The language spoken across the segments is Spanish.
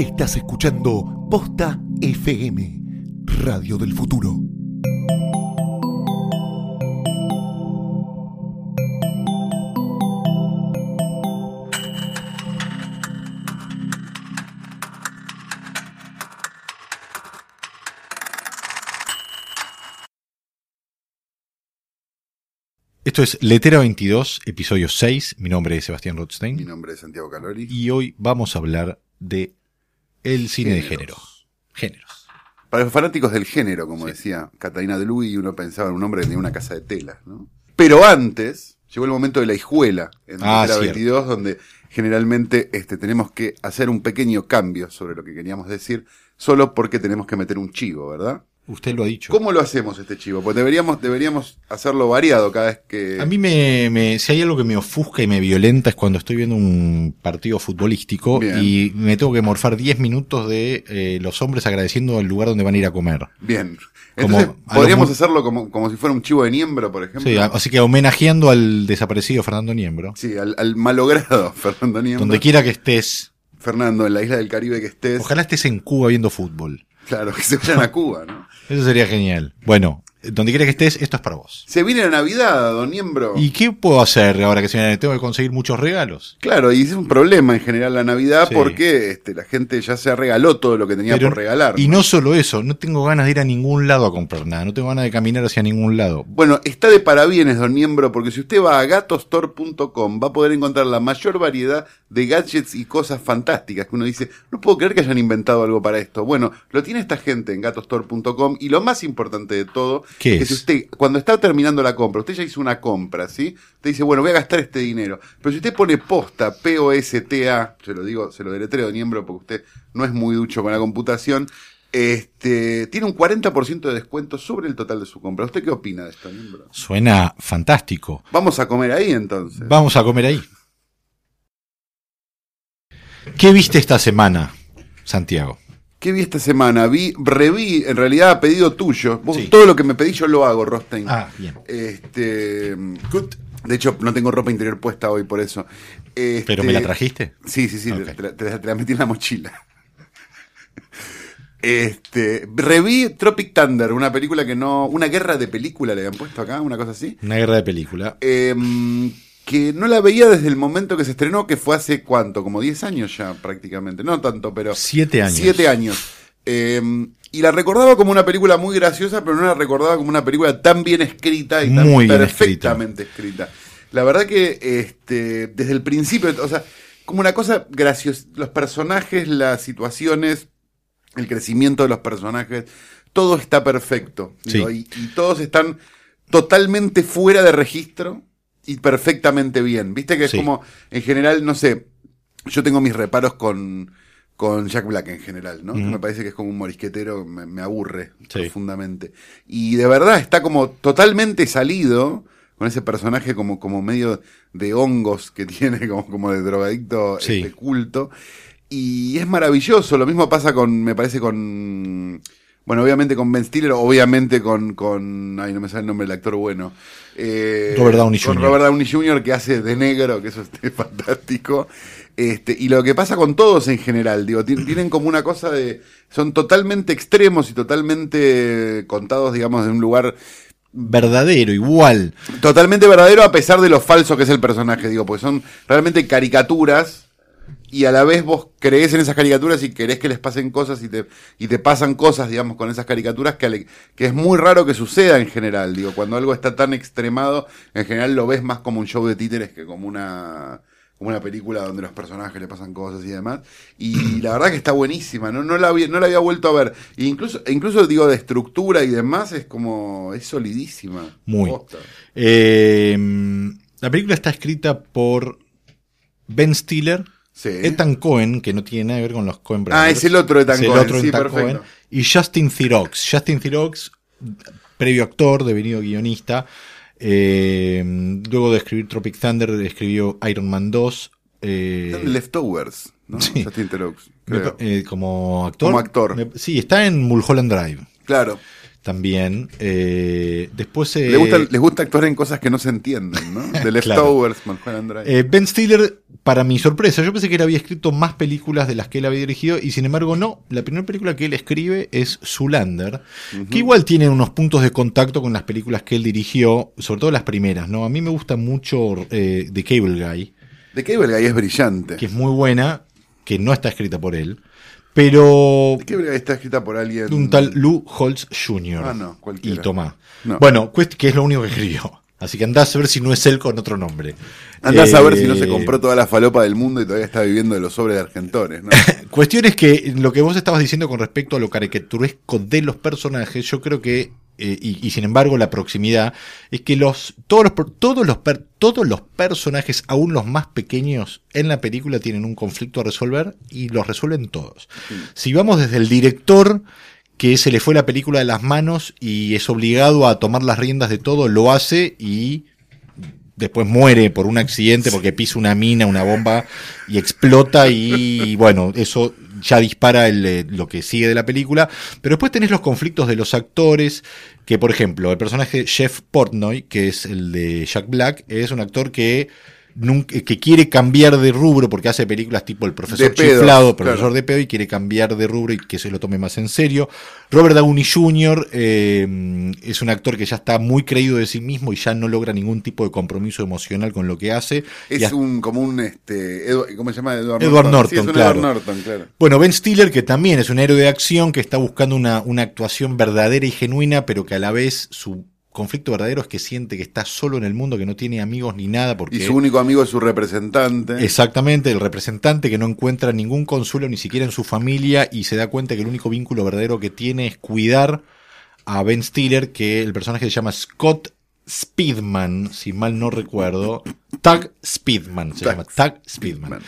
Estás escuchando Posta FM, Radio del Futuro. Esto es Letera 22, episodio 6. Mi nombre es Sebastián Mi Rothstein. nombre es Santiago Calori. Y hoy vamos a hablar de el cine de género. Géneros. Para los fanáticos del género, como decía Catalina de Luis, uno pensaba en un hombre que tenía una casa de telas, ¿no? Pero antes, llegó el momento de la hijuela en Ah, la cierto. 22, donde generalmente este, tenemos que hacer un pequeño cambio sobre lo que queríamos decir, solo porque tenemos que meter un chivo, ¿verdad? Usted lo ha dicho. ¿Cómo lo hacemos este chivo? Pues deberíamos, deberíamos hacerlo variado cada vez que... A mí me, me- si hay algo que me ofusca y me violenta es cuando estoy viendo un partido futbolístico Bien. y me tengo que morfar 10 minutos de eh, los hombres agradeciendo el lugar donde van a ir a comer. Bien. Como Entonces, podríamos hacerlo como, como si fuera un chivo de niembro, por ejemplo. Sí, así que homenajeando al desaparecido Fernando Niembro. Sí, al, al malogrado Fernando Niembro. Donde quiera que estés. Fernando, en la isla del Caribe que estés. Ojalá estés en Cuba viendo fútbol. Claro, que se vayan a Cuba, ¿no? Eso sería genial. Bueno, donde quiera que estés, esto es para vos. Se viene la Navidad, don Niembro. ¿Y qué puedo hacer ahora que se viene? Tengo que conseguir muchos regalos. Claro, y es un problema en general la Navidad Sí. porque este, la gente ya se regaló todo lo que tenía Pero- por regalar. Y no solo eso, no tengo ganas de ir a ningún lado a comprar nada, no tengo ganas de caminar hacia ningún lado. Bueno, está de parabienes, don Niembro, porque si usted va a gatostore.com va a poder encontrar la mayor variedad de gadgets y cosas fantásticas que uno dice, no puedo creer que hayan inventado algo para esto. Bueno, lo tiene esta gente en gatostore.com y lo más importante de todo ¿Qué que es? si usted, cuando está terminando la compra, usted ya hizo una compra, ¿sí? Usted dice, bueno, voy a gastar este dinero. Pero si usted pone posta, P-O-S-T-A, se lo digo, se lo deletreo, Niembro, porque usted no es muy ducho con la computación, este, tiene un 40% de descuento sobre el total de su compra. ¿Usted qué opina de esto, Niembro? Suena fantástico. Vamos a comer ahí entonces. Vamos a comer ahí. ¿Qué viste esta semana, Santiago? ¿Qué vi esta semana? Vi, reví, en realidad a pedido tuyo. Vos- Sí. Todo lo que me pedí yo lo hago, Rostein. Ah, bien. Este, de hecho, no tengo ropa interior puesta hoy por eso. Este, ¿Pero me la trajiste? Sí, sí, sí, te, la- te la- te la metí en la mochila. Este, reví Tropic Thunder, una película que no, una guerra de película le habían puesto acá, una cosa así. Una guerra de película. Em, que no la veía desde el momento que se estrenó, que fue hace cuánto, como 10 años ya prácticamente, no tanto, pero... Siete años. Siete años. Em, y la recordaba como una película muy graciosa, pero no la recordaba como una película tan bien escrita y tan Muy perfectamente escrita. La verdad que este, desde el principio, o sea, como una cosa graciosa, los personajes, las situaciones, el crecimiento de los personajes, todo está perfecto. digo, Sí. y, y todos están totalmente fuera de registro y perfectamente bien. Viste que es Sí. como, en general, no sé, yo tengo mis reparos con, con Jack Black en general, ¿no? Me parece que es como un morisquetero, me, me aburre Sí. profundamente. Y de verdad está como totalmente salido con ese personaje como, como medio de hongos que tiene, como, como de drogadicto Sí. este, culto. Y es maravilloso, lo mismo pasa con, me parece con... Bueno, obviamente con Ben Stiller, obviamente con, con, ay, no me sale el nombre del actor bueno. Eh, Robert Downey con Jr.. Robert Downey Jr. que hace de negro, que eso es fantástico. Este, y lo que pasa con todos en general, digo, ti- tienen como una cosa de, son totalmente extremos y totalmente contados, digamos, de un lugar Verdadero, igual. totalmente verdadero a pesar de lo falso que es el personaje, digo, porque son realmente caricaturas y a la vez vos crees en esas caricaturas y querés que les pasen cosas y te, y te pasan cosas, digamos, con esas caricaturas que, ale- que es muy raro que suceda en general, digo, cuando algo está tan extremado, en general lo ves más como un show de títeres que como una como una película donde los personajes le pasan cosas y demás. Y la verdad que está buenísima, no, no, la, había, no la había vuelto a ver. E incluso, e incluso digo, de estructura y demás, es como, es solidísima. Muy. Eh, la película está escrita por Ben Stiller, Sí. Ethan Cohen, que no tiene nada que ver con los Cohen Ah, Brothers. es el otro Ethan Es el Cohen, otro sí, Ethan. Cohen. Y Justin Theroux. Justin Theroux, previo actor, devenido guionista. eh, luego de escribir Tropic Thunder, escribió Iron Man 2. eh, Leftovers, ¿no? Sí. Justin Theroux, creo. eh, como actor. Como actor. Me- sí, está en Mulholland Drive. Claro. También. Eh, después. eh, Le gusta, les gusta actuar en cosas que no se entienden, ¿no? De Leftovers, Drive. eh, Ben Stiller, para mi sorpresa, yo pensé que él había escrito más películas de las que él había dirigido, y sin embargo, no. La primera película que él escribe es Zulander, que igual tiene unos puntos de contacto con las películas que él dirigió, sobre todo las primeras, ¿no? A mí me gusta mucho eh, The Cable Guy. De Cable Guy es brillante. que es muy buena, que no está escrita por él, pero Guy está escrita por alguien. un tal Lou Holtz Jr. Ah, no, cualquiera. y Tomás. No. Bueno, que es lo único que escribió. Así que andás a ver si no es él con otro nombre. Andás a ver si no Eh, se compró toda la falopa del mundo y todavía está viviendo de los sobres de Argentores, ¿no? Cuestión es que lo que vos estabas diciendo con respecto a lo caricaturesco de los personajes, yo creo que, eh, y, y sin embargo la proximidad, es que los, todos, los, todos, los, per- todos los personajes, aún los más pequeños en la película, tienen un conflicto a resolver y los resuelven todos. Si vamos desde el director, que se le fue la película de las manos y es obligado a tomar las riendas de todo, lo hace y después muere por un accidente porque pisa una mina, una bomba y explota y bueno, eso ya dispara el, eh, lo que sigue de la película. Pero después tenés los conflictos de los actores, que por ejemplo, el personaje Jeff Portnoy, que es el de Jack Black, es un actor que que quiere cambiar de rubro porque hace películas tipo El profesor chiflado, profesor claro. de pedo y quiere cambiar de rubro y que se lo tome más en serio. Robert Downey Jr. eh, es un actor que ya está muy creído de sí mismo y ya no logra ningún tipo de compromiso emocional con lo que hace. Es un, como un, este, Edu- ¿cómo se llama? Edward, Edward Norton, es un claro. Edward Norton, claro. Bueno, Ben Stiller, que también es un héroe de acción, que está buscando una, una actuación verdadera y genuina, pero que a la vez su conflicto verdadero es que siente que está solo en el mundo, que no tiene amigos ni nada, porque... Y su único amigo es su representante. Exactamente, el representante que no encuentra ningún consuelo ni siquiera en su familia y se da cuenta que el único vínculo verdadero que tiene es cuidar a Ben Stiller, que el personaje se llama Scott Speedman, si mal no recuerdo. Tag Speedman, se Tag llama Tag Speedman. Speedman.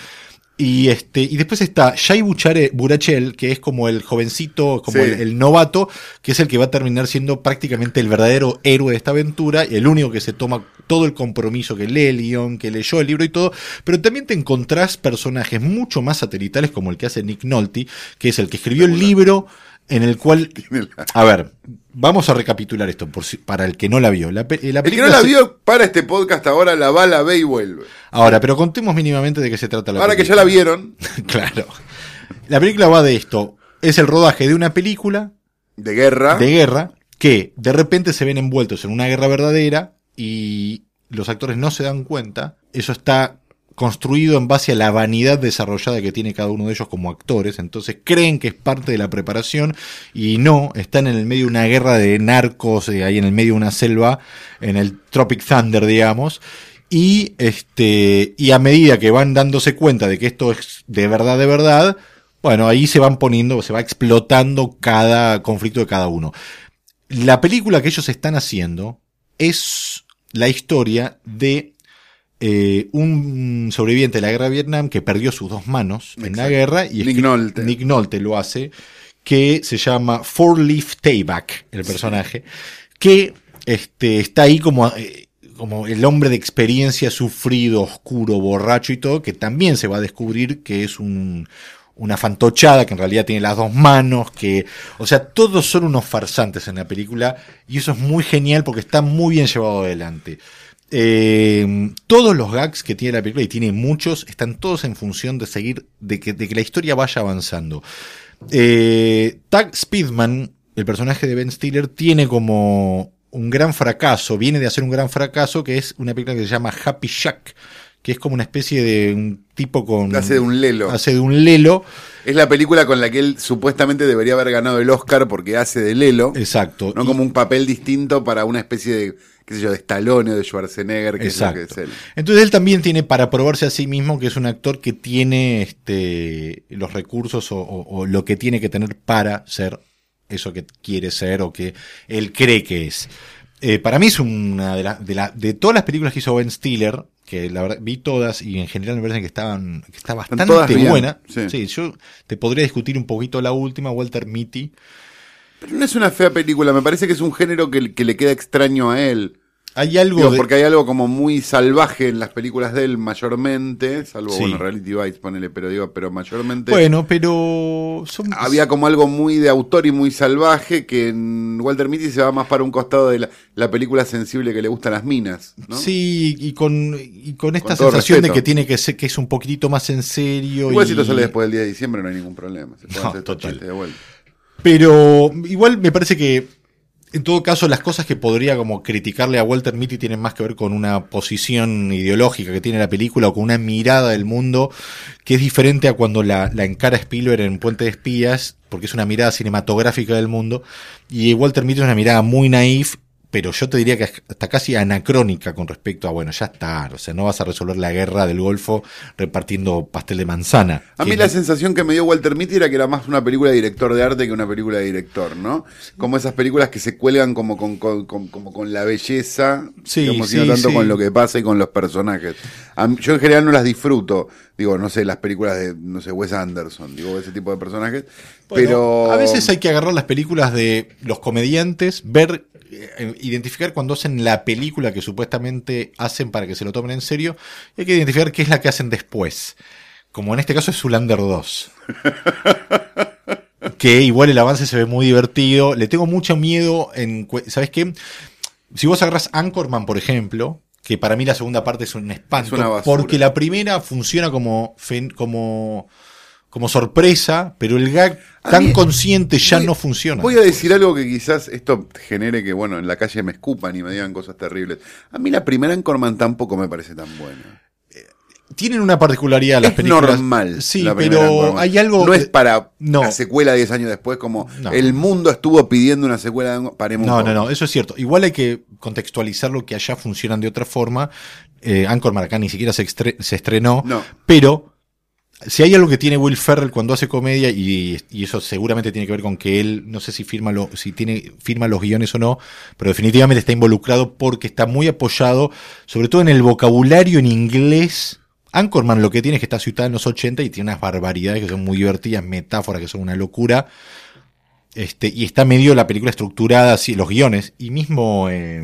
Y este, y después está Shai Buchare- Burachel, que es como el jovencito, como Sí. el, el novato, que es el que va a terminar siendo prácticamente el verdadero héroe de esta aventura, y el único que se toma todo el compromiso que lee el guion, que leyó el libro y todo, pero también te encontrás personajes mucho más satelitales como el que hace Nick Nolte, que es el que escribió el libro en el cual... A ver, vamos a recapitular esto por si- para el que no la vio. La, pe- la El que película no la se- vio para este podcast ahora la va, la ve y vuelve. Ahora, pero contemos mínimamente de qué se trata la Ahora que ya película. la vieron, Claro. La película va de esto. Es el rodaje de una película de guerra, de guerra que de repente se ven envueltos en una guerra verdadera y los actores no se dan cuenta. Eso está construido en base a la vanidad desarrollada que tiene cada uno de ellos como actores. Entonces creen que es parte de la preparación y no, están en el medio de una guerra de narcos, eh, ahí en el medio de una selva, en el Tropic Thunder, digamos. Y este, y a medida que van dándose cuenta de que esto es de verdad, de verdad, bueno, ahí se van poniendo, se va explotando cada conflicto de cada uno. La película que ellos están haciendo es la historia de eh, un sobreviviente de la guerra de Vietnam que perdió sus dos manos en la guerra y Nolte. Nick Nolte lo hace, que se llama Four Leaf Tayback, el personaje, que este, está ahí como, eh, como el hombre de experiencia sufrido, oscuro, borracho y todo, que también se va a descubrir que es un, una fantochada, que en realidad tiene las dos manos, que, o sea, todos son unos farsantes en la película, y eso es muy genial porque está muy bien llevado adelante. Eh, todos los gags que tiene la película, y tiene muchos, están todos en función de seguir, de que, de que la historia vaya avanzando. Eh, Tag Speedman, el personaje de Ben Stiller, tiene como un gran fracaso, viene de hacer un gran fracaso, que es una película que se llama Happy Shack, que es como una especie de un tipo con... hace de un lelo. Hace de un lelo, Es la película con la que él supuestamente debería haber ganado el Oscar porque hace de Lelo, exacto. no Y- como un papel distinto para una especie de, qué sé yo, de Stallone de Schwarzenegger, que Exacto. es lo que es él. Entonces él también tiene para probarse a sí mismo que es un actor que tiene este, los recursos o, o- o lo que tiene que tener para ser eso que quiere ser o que él cree que es. Eh, para mí es una de, la- de, la- de todas las películas que hizo Ben Stiller, que la verdad vi todas y en general me parece que estaban que está bastante buena. sí. Sí, yo te podría discutir un poquito la última, Walter Mitty. Pero no es una fea película, me parece que es un género que, que le queda extraño a él. Hay algo Digo, de- porque hay algo como muy salvaje en las películas de él mayormente, salvo Sí. bueno, Reality Bites, ponele, pero digo, pero mayormente Bueno, pero son había como algo muy de autor y muy salvaje que en Walter Mitty se va más para un costado de la, la película sensible que le gustan las minas, ¿no? Sí, y con, y con esta Con sensación respeto. de que tiene que ser, que es un poquitito más en serio. Igual y- si lo sale después del día de diciembre no hay ningún problema. Se pueden No, hacer total. de vuelta. Pero igual me parece que, en todo caso, las cosas que podría como criticarle a Walter Mitty tienen más que ver con una posición ideológica que tiene la película o con una mirada del mundo que es diferente a cuando la, encara Spielberg en Puente de Espías, porque es una mirada cinematográfica del mundo. Y Walter Mitty es una mirada muy naif, pero yo te diría que hasta casi anacrónica con respecto a, bueno, ya está, o sea, no vas a resolver la guerra del Golfo repartiendo pastel de manzana. A mí es- la sensación que me dio Walter Mitty era que era más una película de director de arte que una película de director, ¿no? Como esas películas que se cuelgan como con, con- con- como con la belleza, Sí, digamos, sí, tanto sí. con lo que pasa y con los personajes. A mí- yo en general no las disfruto, digo, no sé, las películas de, no sé, Wes Anderson, digo, ese tipo de personajes, Bueno, pero... A veces hay que agarrar las películas de los comediantes, ver, eh, identificar cuando hacen la película que supuestamente hacen para que se lo tomen en serio, y hay que identificar qué es la que hacen después. Como en este caso es Zulander 2. que igual el avance se ve muy divertido. Le tengo mucho miedo en... ¿Sabes qué? Si vos agarras Anchorman, por ejemplo, que para mí la segunda parte es un espanto, Es porque la primera funciona como, como, como sorpresa, pero el gag A tan mí- consciente ya voy- no funciona. Voy a decir algo que quizás esto genere que, bueno, en la calle me escupan y me digan cosas terribles. A mí la primera en Corman tampoco me parece tan buena. Tienen una particularidad las es películas. normal. Sí, pero hay algo. No es para No. la secuela 10 años después, como No. el mundo estuvo pidiendo una secuela. de- Paremos No, no, no, eso es cierto. Igual hay que contextualizar lo que allá funcionan de otra forma. Eh, Anchorman acá ni siquiera se estrenó, No. pero si hay algo que tiene Will Ferrell cuando hace comedia, y, y eso seguramente tiene que ver con que él, no sé si firma, lo, si tiene, firma los guiones o no, pero definitivamente está involucrado porque está muy apoyado, sobre todo en el vocabulario en inglés. Anchorman lo que tiene es que está situada en los 80 y tiene unas barbaridades que son muy divertidas, metáforas que son una locura. Este, y está medio la película estructurada, así, los guiones, y mismo eh,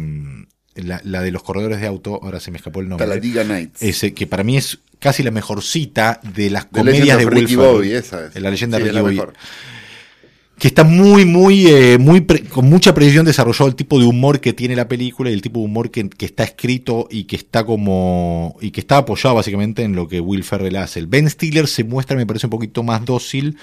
la, la de los corredores de auto, ahora se me escapó el nombre. Talladega Nights. Ese, que para mí es casi la mejor cita de las comedias de Ricky Ferrell. Bobby, esa es. La leyenda Sí, de Ricky Bobby. Que está muy, muy, eh, muy con mucha precisión desarrollado el tipo de humor que tiene la película y el tipo de humor que, que está escrito y que está como. y que está apoyado básicamente en lo que Will Ferrell hace. El Ben Stiller se muestra, me parece, un poquito más dócil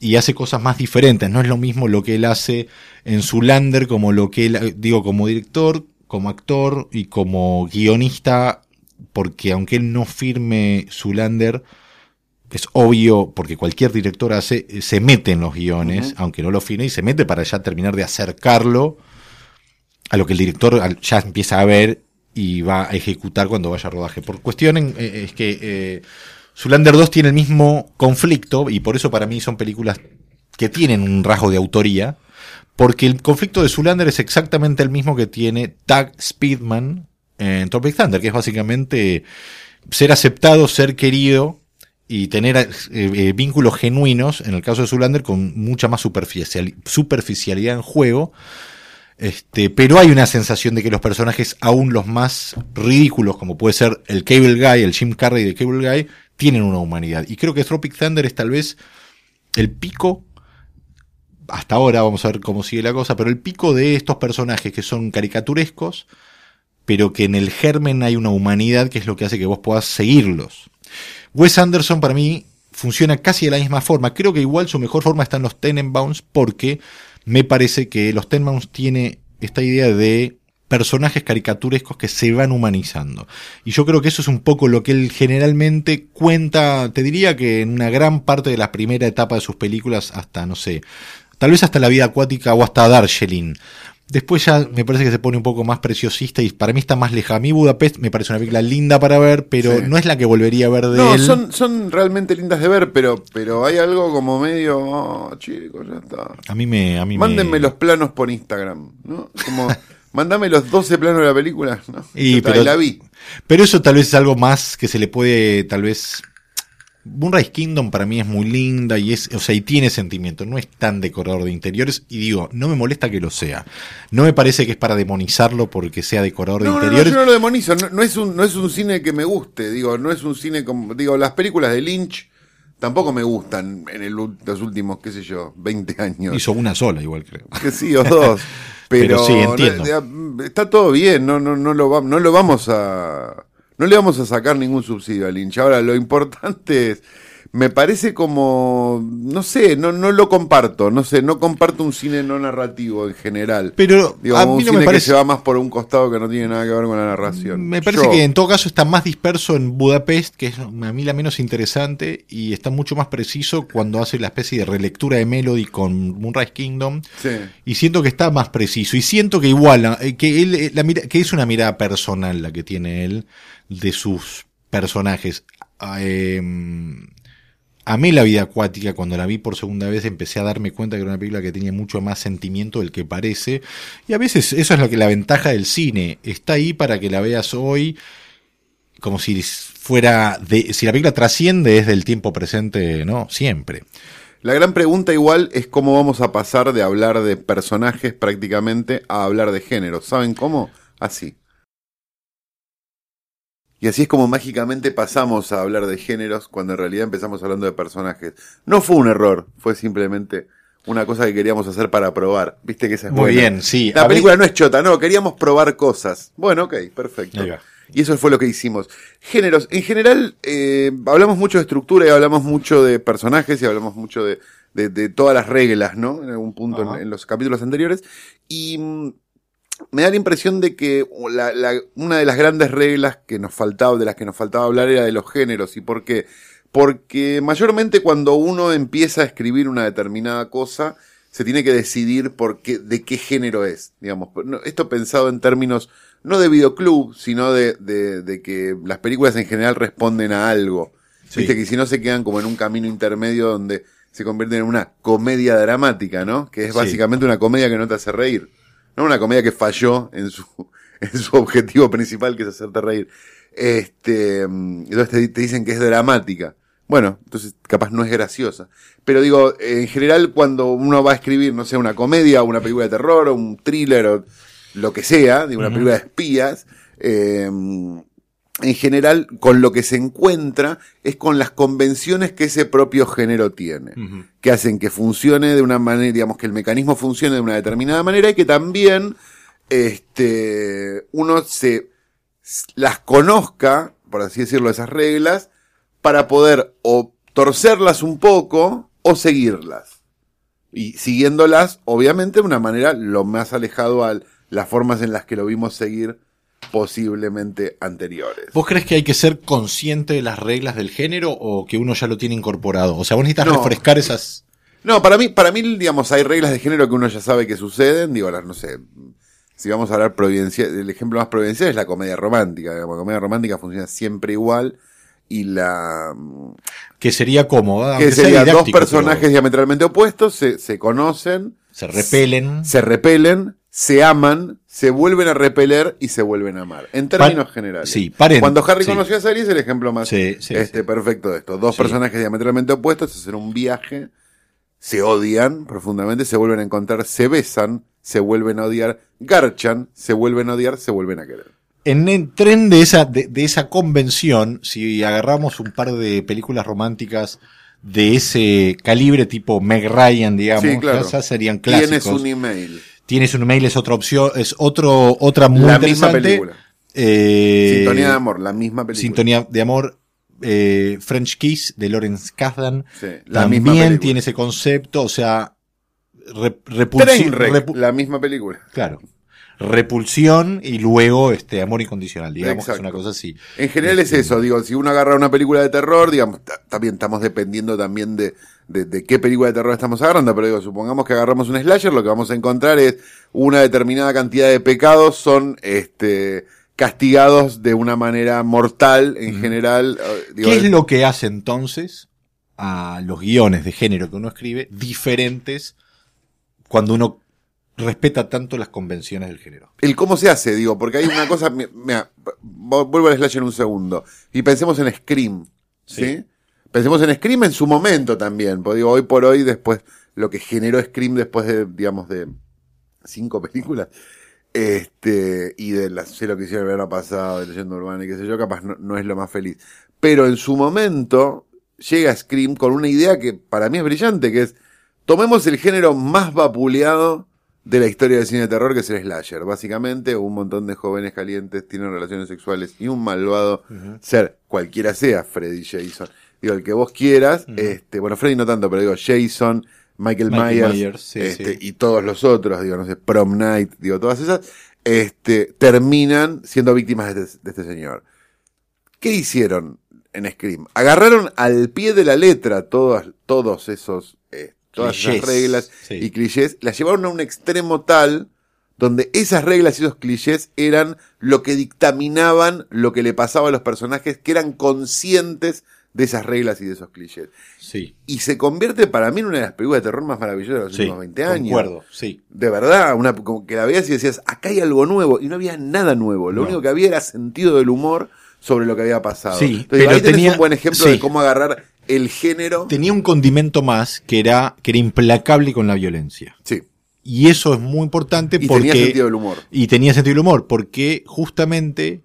y hace cosas más diferentes. No es lo mismo lo que él hace en Zulander como lo que él, eh, digo, como director, como actor y como guionista, porque aunque él no firme Zulander, es obvio, porque cualquier director hace, eh, se mete en los guiones, aunque no lo firme, y se mete para ya terminar de acercarlo a lo que el director ya empieza a ver y va a ejecutar cuando vaya a rodaje. Por cuestión eh, es que eh, Zulander 2 tiene el mismo conflicto y por eso para mí son películas que tienen un rasgo de autoría, porque el conflicto de Zulander es exactamente el mismo que tiene Doug Speedman en Tropic Thunder, que es básicamente ser aceptado, ser querido y tener eh, eh, vínculos genuinos, en el caso de Zulander, con mucha más superficial- superficialidad en juego. Este, pero hay una sensación de que los personajes, aún los más ridículos, como puede ser el Cable Guy, el Jim Carrey de Cable Guy, tienen una humanidad. Y creo que Tropic Thunder es tal vez el pico, hasta ahora vamos a ver cómo sigue la cosa, pero el pico de estos personajes que son caricaturescos, pero que en el germen hay una humanidad que es lo que hace que vos puedas seguirlos. Wes Anderson para mí funciona casi de la misma forma. Creo que igual su mejor forma está en los Tenenbaums porque me parece que los Tenenbaums tiene esta idea de personajes caricaturescos que se van humanizando. Y yo creo que eso es un poco lo que él generalmente cuenta, te diría que en una gran parte de la primera etapa de sus películas hasta, no sé, tal vez hasta la vida acuática o hasta Darjeeling. Después ya me parece que se pone un poco más preciosista y para mí está más lejana. A mí Budapest me parece una película linda para ver, pero Sí. no es la que volvería a ver de No, él. son, son realmente lindas de ver, pero, pero hay algo como medio, oh, chicos, ya está. A mí me... A mí Mándenme me... los planos por Instagram, ¿no? Como, mándame los 12 planos de la película, ¿no? Y, pero- y la vi. Pero eso tal vez es algo más que se le puede, tal vez, Moonrise Kingdom para mí es muy linda y es, o sea, y tiene sentimiento, no es tan decorador de interiores y digo, no me molesta que lo sea. No me parece que es para demonizarlo porque sea decorador de No, no, no, interiores. yo no lo demonizo, no, no es un, no es un cine que me guste, digo, no es un cine como, digo, las películas de Lynch tampoco me gustan en el, los últimos, qué sé yo, 20 años. Hizo una sola igual creo. Que sí, o dos. Pero, Pero sí, entiendo. está todo bien, no, no, no, lo, no lo vamos a. No le vamos a sacar ningún subsidio a Lynch. Ahora, lo importante es. Me parece como. No sé, no, no lo comparto. No sé, no comparto un cine no narrativo en general. Pero Digo, a un mí no cine me que parece se va más por un costado que no tiene nada que ver con la narración. Me parece Yo- que en todo caso está más disperso en Budapest, que es a mí la menos interesante, y está mucho más preciso cuando hace la especie de relectura de Melody con Moonrise Kingdom. Sí. Y siento que está más preciso. Y siento que igual, eh, que, él, eh, la mira- que es una mirada personal la que tiene él de sus personajes. Em, Amé la vida acuática cuando la vi por segunda vez, empecé a darme cuenta que era una película que tenía mucho más sentimiento del que parece. Y a veces eso es lo que la ventaja del cine. Está ahí para que la veas hoy como si fuera de, si la película trasciende desde el tiempo presente, ¿no? Siempre. La gran pregunta igual es cómo vamos a pasar de hablar de personajes prácticamente a hablar de género. ¿Saben cómo? Así. Y así es como mágicamente pasamos a hablar de géneros cuando en realidad empezamos hablando de personajes. No fue un error, fue simplemente una cosa que queríamos hacer para probar. Viste que esa es Muy buena. bien, sí. La película no es chota, no, queríamos probar cosas. Bueno, ok, perfecto. Y eso fue lo que hicimos. Géneros, en general, eh, hablamos mucho de estructura y hablamos mucho de personajes y hablamos mucho de, de- de todas las reglas, ¿no? En algún punto en los capítulos anteriores. Y mm, me da la impresión de que la- la- una de las grandes reglas que nos faltaba, de las que nos faltaba hablar era de los géneros. ¿Y por qué? Porque mayormente cuando uno empieza a escribir una determinada cosa, se tiene que decidir por qué, de qué género es. Digamos, esto pensado en términos no de videoclub, sino de, de, de que las películas en general responden a algo. Sí. Viste que si no se quedan como en un camino intermedio donde se convierten en una comedia dramática, ¿no? Que es Sí. básicamente una comedia que no te hace reír. No una comedia que falló en su, en su objetivo principal, que es hacerte reír. Este, entonces te, te dicen que es dramática. Bueno, entonces capaz no es graciosa. Pero digo, en general cuando uno va a escribir, no sé, una comedia, o una película de terror, o un thriller, o lo que sea, digo, una película de espías, eh, en general con lo que se encuentra es con las convenciones que ese propio género tiene, que hacen que funcione de una manera, digamos, que el mecanismo funcione de una determinada manera y que también este, uno se las conozca, por así decirlo, esas reglas, para poder o torcerlas un poco o seguirlas. Y siguiéndolas, obviamente, de una manera lo más alejado a las formas en las que lo vimos seguir posiblemente anteriores. ¿Vos crees que hay que ser consciente de las reglas del género o que uno ya lo tiene incorporado? O sea, vos necesitas No. refrescar esas... No, para mí, para mí, digamos, hay reglas de género que uno ya sabe que suceden. Digo, las, no sé, si vamos a hablar providencial, el ejemplo más providencial es la comedia romántica. digamos, La comedia romántica funciona siempre igual. Y la, Que sería cómoda. que sería dos personajes pero diametralmente opuestos, se, se conocen, Se repelen. se repelen, se aman, se vuelven a repeler y se vuelven a amar. En términos generales. sí, paren- Cuando Harry sí. conoció a Sally es el ejemplo más Sí, sí, este, perfecto de esto. Dos personajes diametralmente opuestos hacen un viaje, se odian profundamente, se vuelven a encontrar, se besan, se vuelven a odiar, garchan, se vuelven a odiar, se vuelven a querer. En el tren de esa, de, de esa convención, si agarramos un par de películas románticas de ese calibre tipo Meg Ryan, digamos, claro. serían clásicos. Tienes un email. Tienes un mail, es otra opción, es otro, otra muy La misma película. Eh, Sintonía de amor, la misma película. Sintonía de amor, eh, French Kiss de Lawrence Kasdan. Sí, la misma También tiene ese concepto, o sea, re- repulsi- Trainwreck, repu- la misma película. claro. Repulsión y luego este amor incondicional, digamos que es una cosa así. En general es eso, digo, si uno agarra una película de terror, digamos, ta- también estamos dependiendo también de, de, de qué película de terror estamos agarrando, pero digo, supongamos que agarramos un slasher, lo que vamos a encontrar es una determinada cantidad de pecados son este castigados de una manera mortal en general. eh, digo, ¿Qué es lo que hace entonces a los guiones de género que uno escribe diferentes cuando uno respeta tanto las convenciones del género? el cómo se hace, digo, porque hay una cosa, mira, vuelvo al slasher un segundo, y pensemos en Scream, ¿sí? Sí. Pensemos en Scream en su momento también, porque digo, hoy por hoy, después, lo que generó Scream después de, digamos, de cinco películas, este, y de la, sé lo que hicieron el verano pasado, de Leyenda Urbana y qué sé yo, capaz no, no es lo más feliz. Pero en su momento, llega Scream con una idea que para mí es brillante, que es, tomemos el género más vapuleado de la historia del cine de terror, que es el slasher. Básicamente, un montón de jóvenes calientes tienen relaciones sexuales y un malvado ser, cualquiera sea, Freddy Jason. Digo, el que vos quieras, este, bueno, Freddy no tanto, pero digo, Jason, Michael, Michael Myers, Myers, sí, este, sí. y todos los otros, digo, no sé, Prom Night, digo, todas esas, este, terminan siendo víctimas de este, de este señor. ¿Qué hicieron en Scream? Agarraron al pie de la letra todas, todos esos, eh, todas Clichés, esas reglas sí. y clichés, las llevaron a un extremo tal donde esas reglas y esos clichés eran lo que dictaminaban lo que le pasaba a los personajes que eran conscientes de esas reglas y de esos clichés. Sí, Y se convierte para mí en una de las películas de terror más maravillosas de los sí. últimos 20 años. Concuerdo, sí. De verdad, una, como que la veías y decías, acá hay algo nuevo, y no había nada nuevo. Lo No. único que había era sentido del humor sobre lo que había pasado. Sí, Entonces, pero ahí tenía- un buen ejemplo sí. de cómo agarrar el género. Tenía un condimento más que era, que era implacable con la violencia. Sí, Y eso es muy importante y porque. tenía sentido del humor. Y tenía sentido del humor, porque justamente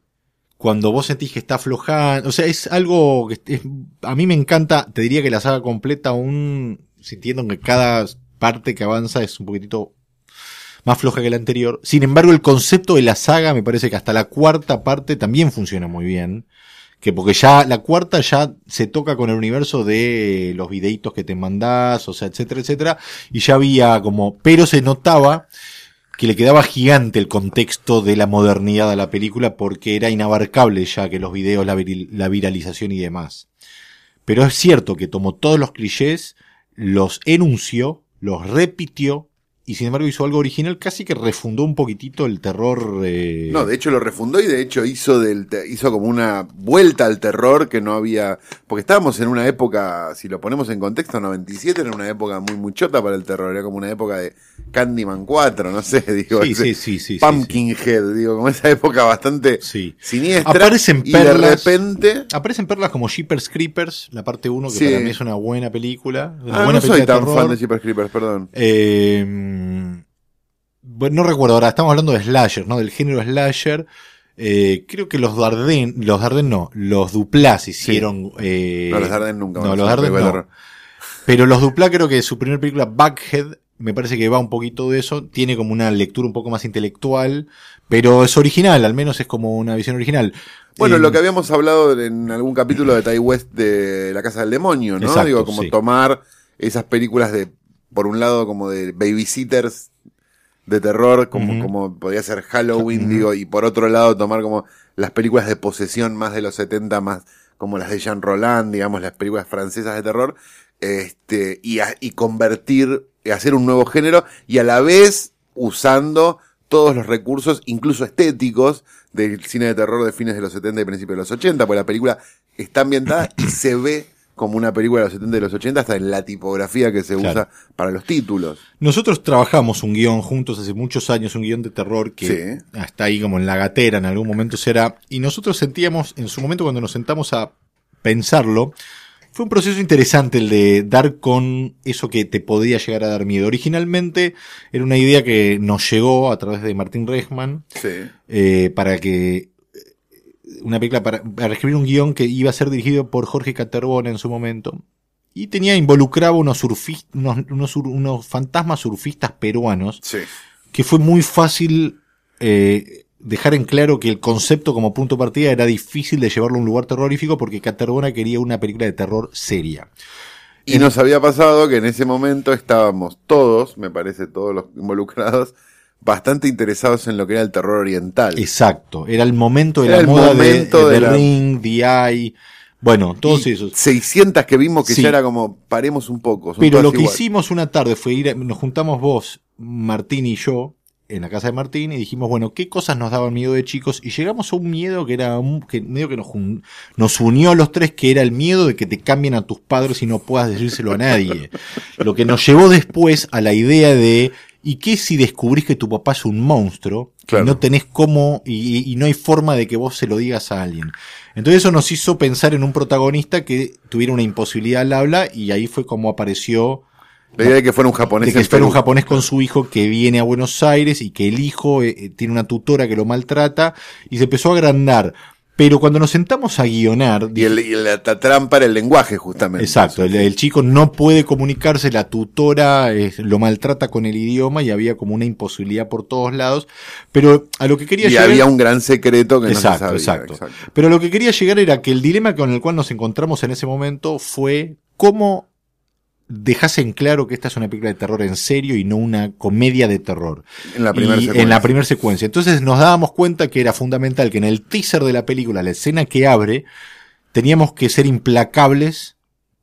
cuando vos sentís que está aflojando, o sea, es algo que es- a mí me encanta, te diría que la saga completa aún sintiendo que cada parte que avanza es un poquitito más floja que la anterior. Sin embargo, el concepto de la saga me parece que hasta la cuarta parte también funciona muy bien. Que porque ya la cuarta ya se toca con el universo de los videitos que te mandás, o sea, etcétera, etcétera. Y ya había como, pero se notaba que le quedaba gigante el contexto de la modernidad a la película porque era inabarcable ya que los videos, la, viralización y demás. Pero es cierto que tomó todos los clichés, los enunció, los repitió y sin embargo hizo algo original, casi que refundó un poquitito el terror. eh, No, de hecho lo refundó y de hecho hizo del hizo como una vuelta al terror que no había, porque estábamos en una época, si lo ponemos en contexto, 97 era una época muy muchota para el terror, era como una época de Candyman 4, no sé, digo, Sí, sí, sí, sí, Pumpkinhead, digo, como esa época bastante Sí. siniestra Aparecen y de perlas. repente Aparecen perlas como Jeepers Creepers, la parte 1, que para mí es una buena película. Una Ah, buena no soy película tan fan de Super Creepers, perdón. Eh, bueno, no recuerdo ahora, estamos hablando de slasher, ¿no? Del género slasher. Eh, creo que los Darden, los Darden no, los Duplas hicieron. eh, No, los Darden nunca No, los Darden no. Pero los Dupla creo que su primera película, Backhead, me parece que va un poquito de eso. Tiene como una lectura un poco más intelectual, pero es original, al menos es como una visión original. Bueno, Eh, lo que habíamos hablado en algún capítulo de Tai West de La Casa del Demonio, ¿no? Exacto, Digo, como sí. tomar esas películas de, por un lado, como de babysitters de terror, como, Ujú. como podría ser Halloween, digo, y por otro lado tomar como las películas de posesión más de los 70, más como las de Jean Roland, digamos, las películas francesas de terror, este, y, a- y convertir, hacer un nuevo género, y a la vez usando todos los recursos, incluso estéticos, del cine de terror de fines de los 70 y principios de los 80, porque la película está ambientada y se ve como una película de los 70 y los 80, hasta en la tipografía que se Claro. usa para los títulos. Nosotros trabajamos un guion juntos hace muchos años, un guion de terror que Sí. está ahí como en la gatera, en algún momento será. Y nosotros sentíamos, en su momento cuando nos sentamos a pensarlo, fue un proceso interesante el de dar con eso que te podía llegar a dar miedo. Originalmente era una idea que nos llegó a través de Martín Rechman, Sí. eh, para que una película para, para escribir un guion que iba a ser dirigido por Jorge Caterbona en su momento y tenía involucraba unos surfistas unos, unos, sur- unos fantasmas surfistas peruanos Sí. que fue muy fácil eh, dejar en claro que el concepto como punto de partida era difícil de llevarlo a un lugar terrorífico porque Caterbona quería una película de terror seria Y nos había pasado que en ese momento estábamos todos, me parece, todos los involucrados, bastante interesados en lo que era el terror oriental. exacto era el momento de Era la el moda momento de, de la- Ring The Eye bueno todos Y esos 600 que vimos que Sí. ya era como, paremos un poco. Pero lo que igual. hicimos una tarde fue ir, a- nos juntamos vos, Martín y yo, en la casa de Martín, y dijimos, bueno, ¿qué cosas nos daban miedo de chicos? Y llegamos a un miedo que era un, que medio que nos, nos unió a los tres, que era el miedo de que te cambien a tus padres y no puedas decírselo a nadie. Lo que nos llevó después a la idea de, ¿y qué si descubrís que tu papá es un monstruo? Claro. Y no tenés cómo, y, y no hay forma de que vos se lo digas a alguien. Entonces eso nos hizo pensar en un protagonista que tuviera una imposibilidad al habla y ahí fue como apareció La idea de que fuera un japonés. de que fuera un japonés con su hijo que viene a Buenos Aires y que el hijo eh, eh, tiene una tutora que lo maltrata y se empezó a agrandar. Pero cuando nos sentamos a guionar, Y, el, y la, la trampa era el lenguaje, justamente. Exacto, el, el chico no puede comunicarse, la tutora lo maltrata con el idioma y había como una imposibilidad por todos lados, pero a lo que quería Y llegar... había un gran secreto que exacto, no se sabía. exacto. Pero lo que quería llegar era que el dilema con el cual nos encontramos en ese momento fue cómo dejas en claro que esta es una película de terror en serio y no una comedia de terror. En la primera secuencia. En la primera secuencia. Entonces nos dábamos cuenta que era fundamental que en el teaser de la película, la escena que abre, teníamos que ser implacables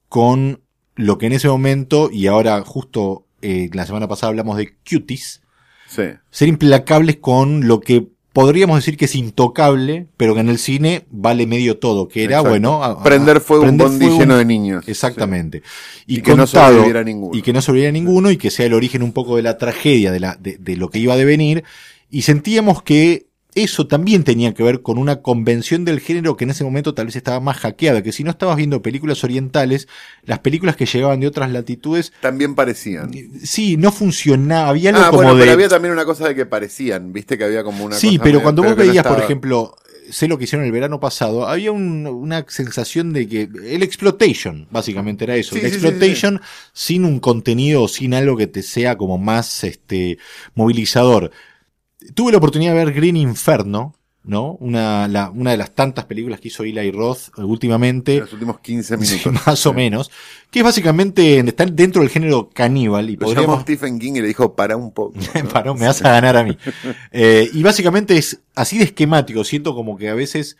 con lo que en ese momento, y ahora justo eh, la semana pasada hablamos de cuties, Sí. ser implacables con lo que podríamos decir que es intocable, pero que en el cine vale medio todo, que era, Exacto. bueno, a- a- Prender fuego prender un bondi fuego lleno de niños. Exactamente. Y, Y que no sobreviviera ninguno. Y que no sobreviviera ninguno y que sea el origen un poco de la tragedia, de, la, de, de lo que iba a devenir. Y sentíamos que eso también tenía que ver con una convención del género que en ese momento tal vez estaba más hackeada, que si no estabas viendo películas orientales, las películas que llegaban de otras latitudes, También parecían. sí, no funcionaba, había algo Ah, como bueno, de... pero había también una cosa de que parecían, viste que había como una Sí, cosa pero medio- cuando vos no veías, por ejemplo, sé lo que hicieron el verano pasado, había un- una sensación de que el exploitation, básicamente era eso, Sí, el sí, sí, exploitation sin un contenido o sin algo que te sea como más este movilizador. Tuve la oportunidad de ver Green Inferno, ¿no? Una, la- una de las tantas películas que hizo Eli Roth en últimamente. los últimos 15 Sí, minutos. más o menos, que es básicamente, está dentro del género caníbal y Lo llamó Stephen King y le dijo, para un poco. Paró, me vas a ganar a mí. Eh, y básicamente es así de esquemático. Siento como que a veces,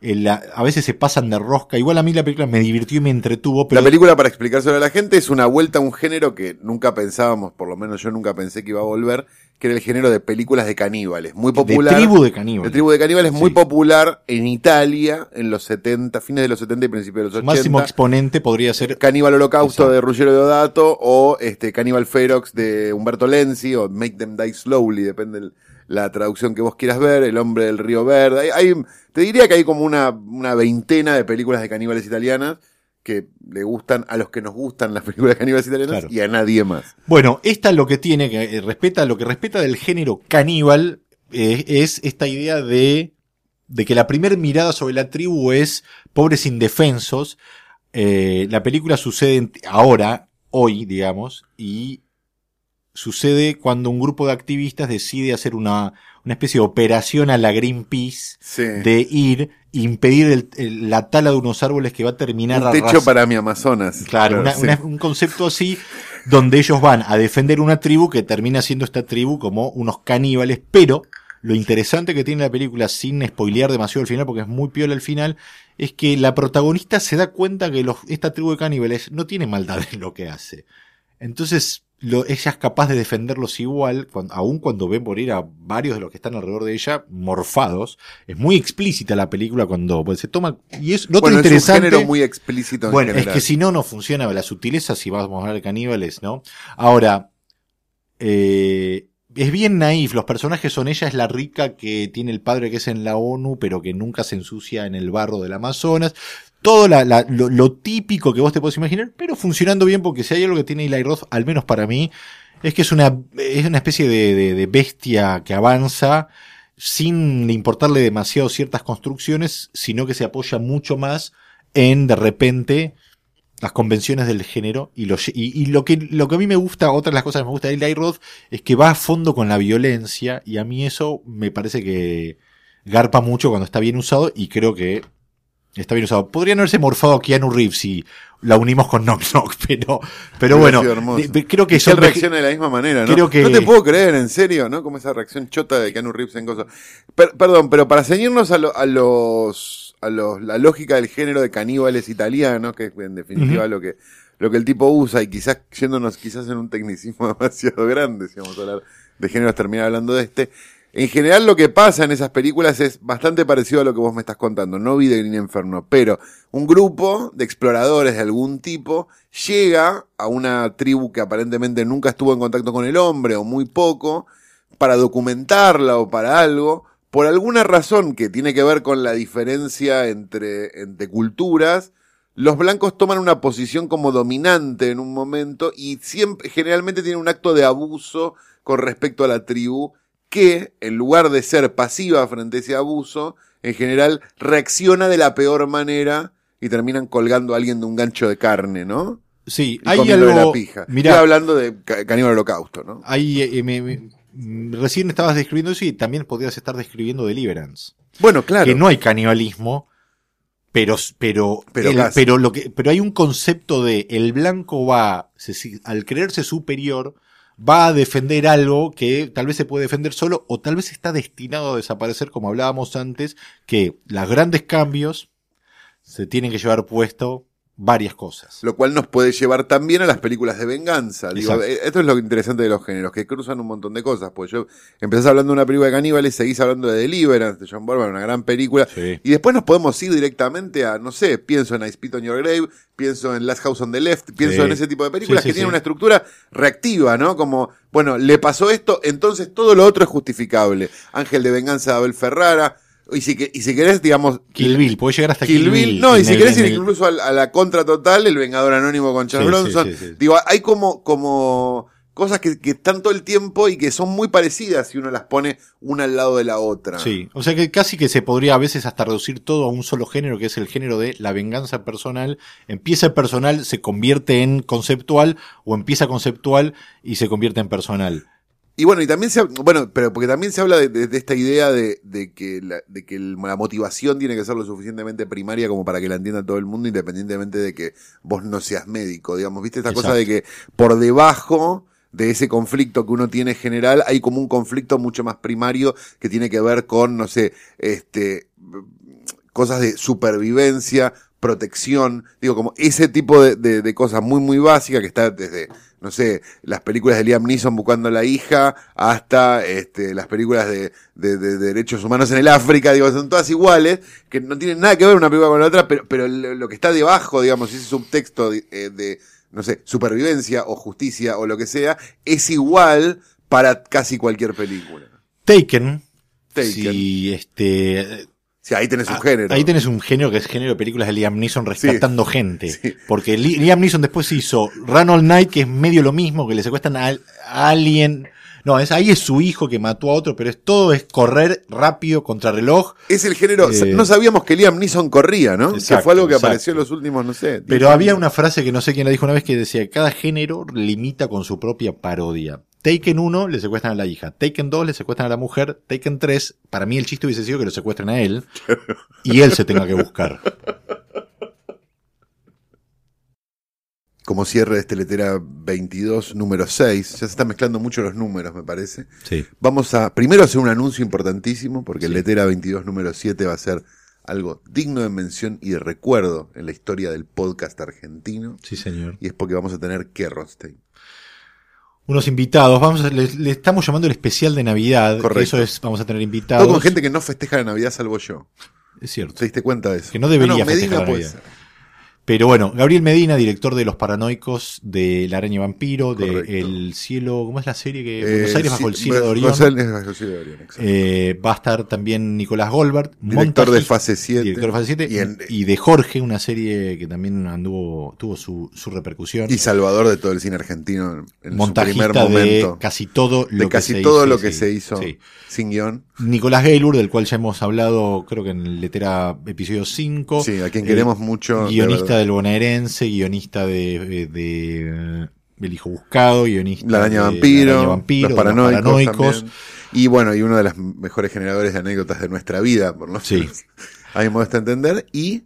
eh, la- a veces se pasan de rosca. Igual a mí la película me divirtió y me entretuvo, pero La película, para explicárselo a la gente, es una vuelta a un género que nunca pensábamos, por lo menos yo nunca pensé que iba a volver, que era el género de películas de caníbales. Muy de popular. tribu de caníbales. de tribu de caníbales, muy Sí. popular en Italia en los 70, fines de los 70 y principios de los Su 80. máximo exponente podría ser Caníbal Holocausto Exacto. de Ruggero Deodato o este Caníbal Ferox de Humberto Lenzi o Make Them Die Slowly, depende de la traducción que vos quieras ver, El Hombre del Río Verde. Hay, hay- te diría que hay como una, una veintena de películas de caníbales italianas que le gustan a los que nos gustan las películas caníbales italianas Claro. y a nadie más. Bueno, esta lo que tiene, que eh, respeta, lo que respeta del género caníbal, eh, es esta idea de, de que la primera mirada sobre la tribu es pobres indefensos. Eh, la película sucede en- ahora, hoy, digamos, y sucede cuando un grupo de activistas decide hacer una, una especie de operación a la Greenpeace Sí. de ir impedir el- el- la tala de unos árboles que va a terminar un techo arras- para mi Amazonas. Claro, una- sí. una- un concepto así donde ellos van a defender una tribu que termina siendo esta tribu como unos caníbales, pero lo interesante que tiene la película, sin spoilear demasiado el final, porque es muy piola el final, es que la protagonista se da cuenta que los, esta tribu de caníbales no tiene maldad en lo que hace. Entonces, lo, ella es capaz de defenderlos igual, cuan- aun cuando ve morir a varios de los que están alrededor de ella morfados. Es muy explícita la película cuando pues, se toma... Y es lo otro bueno, es un interesante... género muy explícito en Bueno, es que si no, no funciona la sutileza si vamos a hablar de caníbales, ¿no? Ahora, eh, es bien naif, los personajes son ella, es la rica que tiene el padre que es en la ONU, pero que nunca se ensucia en el barro del Amazonas. Todo la- la- lo, típico que vos te podés imaginar, pero funcionando bien porque si hay algo que tiene Eli Roth, al menos para mí, es que es una, es una especie de, de- de bestia que avanza sin importarle demasiado ciertas construcciones, sino que se apoya mucho más en de repente las convenciones del género y lo, y, y lo que lo que a mí me gusta, otra de las cosas que me gusta de Eli Roth es que va a fondo con la violencia y a mí eso me parece que garpa mucho cuando está bien usado y creo que está bien usado. Podrían haberse morfado a Keanu Reeves si la unimos con Knock Knock, pero pero bueno, creo que él reacciona de la misma manera, ¿no? creo que- No te puedo creer, en serio, ¿no? Como esa reacción chota de Keanu Reeves en cosas. Per- perdón, pero para ceñirnos a, lo- a los, a los, la lógica del género de caníbales italianos, que es en definitiva lo que, lo que el tipo usa, y quizás yéndonos quizás en un tecnicismo demasiado grande, si vamos a hablar de géneros, terminar hablando de este. En general lo que pasa en esas películas es bastante parecido a lo que vos me estás contando. No vi de Green Inferno, pero un grupo de exploradores de algún tipo llega a una tribu que aparentemente nunca estuvo en contacto con el hombre o muy poco, para documentarla o para algo, por alguna razón que tiene que ver con la diferencia entre, entre culturas, los blancos toman una posición como dominante en un momento y siempre, generalmente tienen un acto de abuso con respecto a la tribu que, en lugar de ser pasiva frente a ese abuso, en general reacciona de la peor manera y terminan colgando a alguien de un gancho de carne, ¿no? Sí, Y hay algo. la pija. Mirá, Estoy hablando de ca- Caníbal Holocausto, ¿no? Hay, eh, me- me- mm, recién estabas describiendo eso y también podrías estar describiendo Deliverance. Bueno, claro. Que no hay canibalismo, pero, pero, Pero el- pero, lo que, pero hay un concepto de el blanco va, se- al creerse superior, va a defender algo que tal vez se puede defender solo o tal vez está destinado a desaparecer, como hablábamos antes, que los grandes cambios se tienen que llevar puesto varias cosas. Lo cual nos puede llevar también a las películas de venganza. Digo, eh, esto es lo interesante de los géneros, que cruzan un montón de cosas. Pues yo empezás hablando de una película de caníbales, seguís hablando de Deliverance, de John Borman, una gran película. Sí. Y después nos podemos ir directamente a, no sé, pienso en I Spit on Your Grave, pienso en Last House on the Left, pienso Sí. en ese tipo de películas Sí, que tienen una estructura reactiva, ¿no? Como, bueno, le pasó esto, entonces todo lo otro es justificable. Ángel de Venganza de Abel Ferrara. Y si, que- y si querés, digamos, Kill Bill, puede llegar hasta Kill Bill. No, y si el- querés ir el- incluso a, la contra total, el Vengador Anónimo con Charles sí, Bronson. sí, sí. Digo, hay como, como cosas que, que están todo el tiempo y que son muy parecidas si uno las pone una al lado de la otra. Sí, o sea que casi que se podría a veces hasta reducir todo a un solo género, que es el género de la venganza personal. Empieza personal, se convierte en conceptual, o empieza conceptual y se convierte en personal. Y bueno, y también se, bueno, pero porque también se habla de, de- de esta idea de, de que, la, de que el- la motivación tiene que ser lo suficientemente primaria como para que la entienda todo el mundo, independientemente de que vos no seas médico, digamos, viste esta cosa de que por debajo de ese conflicto que uno tiene general, hay como un conflicto mucho más primario que tiene que ver con, no sé, este, cosas de supervivencia, protección, digo, como ese tipo de, de- de cosas muy, muy básicas que está desde, no sé, las películas de Liam Neeson buscando a la hija, hasta este, las películas de, de- de derechos humanos en el África, digo, son todas iguales, que no tienen nada que ver una película con la otra, pero, pero lo que está debajo, digamos, ese subtexto de, eh, de, no sé, supervivencia o justicia o lo que sea, es igual para casi cualquier película. Taken. Taken. Si este. Sea, ahí tenés un ah, género. Ahí tenés un género que es género de películas de Liam Neeson rescatando gente. sí. Porque Li- Liam Neeson después hizo Run All Night, que es medio lo mismo, que le secuestran a, al- a alguien. No, es, ahí es su hijo que mató a otro, pero es todo es correr rápido contra reloj. Es el género. Eh, no sabíamos que Liam Neeson corría, ¿no? que Exacto, fue algo que exacto. apareció en los últimos, no sé. 10 Pero años. había una frase que no sé quién la dijo una vez que decía, cada género limita con su propia parodia. Taken 1 le secuestran a la hija, Taken 2 le secuestran a la mujer, Taken 3, para mí el chiste hubiese sido que lo secuestren a él y él se tenga que buscar. Como cierre de este letera 22, número 6. Ya se están mezclando mucho los números, me parece. Sí. Vamos a primero hacer un anuncio importantísimo, porque el letera 22, número 7 va a ser algo digno de mención y de recuerdo en la historia del podcast argentino. Sí, señor. Y es porque vamos a tener que Rothstein. Unos invitados, vamos a- le, le estamos llamando el especial de Navidad. Correcto. Eso es, vamos a tener invitados. Todo con gente que no festeja la Navidad salvo yo. Es cierto. ¿Te diste cuenta de eso? Que no debería Ah, no, festejar la puede Navidad. ser. Pero bueno, Gabriel Medina, director de Los Paranoicos, de La Araña Vampiro, de Correcto. El Cielo, ¿cómo es la serie? que Eh, Buenos Aires bajo el cielo de Buenos Orión. Aires bajo el cielo de Orión, exacto. Eh, va a estar también Nicolás Goldberg, Director de Fase 7. director de Fase 7, Y en- y de Jorge, una serie que también anduvo, tuvo su, su repercusión. Y Salvador de todo el cine argentino en su primer de momento. casi todo lo de que casi se todo hizo, lo que sí, se hizo sí. sin guion. Nicolás Gaylor, del cual ya hemos hablado, creo que en el Letera episodio 5. Sí, a quien Eh, queremos mucho. de Guionista del bonaerense, guionista de, de, de, eh, El Hijo Buscado, guionista La araña de vampiro, La Araña Vampiro, los paranoicos, Paranoicos. Y bueno, y uno de los mejores generadores de anécdotas de nuestra vida, por lo Sí. menos. A mi modo de entender. Y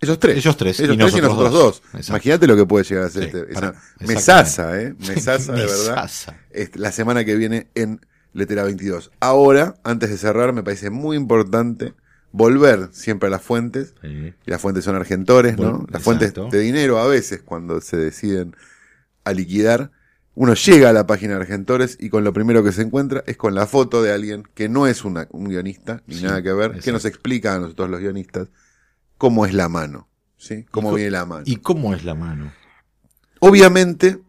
ellos tres. Ellos tres, Ellos y tres y nosotros nosotros dos. dos. Imagínate lo que puede llegar a ser Sí, este. para- esa- mesaza, ¿eh? Mesaza, de verdad. Mesaza. Este, la semana que viene en Letera 22. Ahora, antes de cerrar, me parece muy importante volver siempre a las fuentes. Sí. Y las fuentes son argentores, ¿no? Bueno, las fuentes de dinero a veces cuando se deciden a liquidar. Uno llega a la página de Argentores y con lo primero que se encuentra es con la foto de alguien que no es una- un guionista, ni Sí, nada que ver, que nos explica a nosotros los guionistas cómo es la mano, ¿sí? Cómo viene la mano. ¿Y cómo es la mano? Obviamente,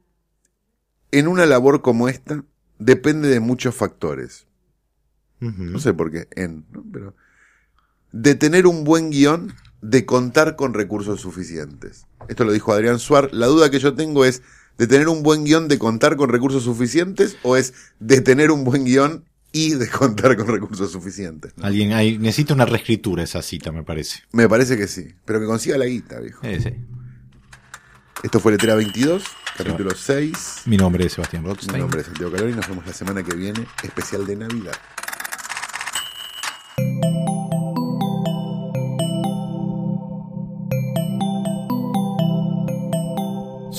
en una labor como esta, depende de muchos factores. No sé por qué, en, ¿no? pero de tener un buen guion, de contar con recursos suficientes. Esto lo dijo Adrián Suar. La duda que yo tengo es de tener un buen guion, de contar con recursos suficientes, o es de tener un buen guion y de contar con recursos suficientes. ¿no? Alguien ahí necesita una reescritura esa cita, me parece. Me parece que sí, pero que consiga la guita, viejo. Eh, sí. Esto fue Letra 22, capítulo 6. Mi nombre es Sebastián Mi Rothstein. nombre es Santiago Calori, nos vemos la semana que viene, especial de Navidad.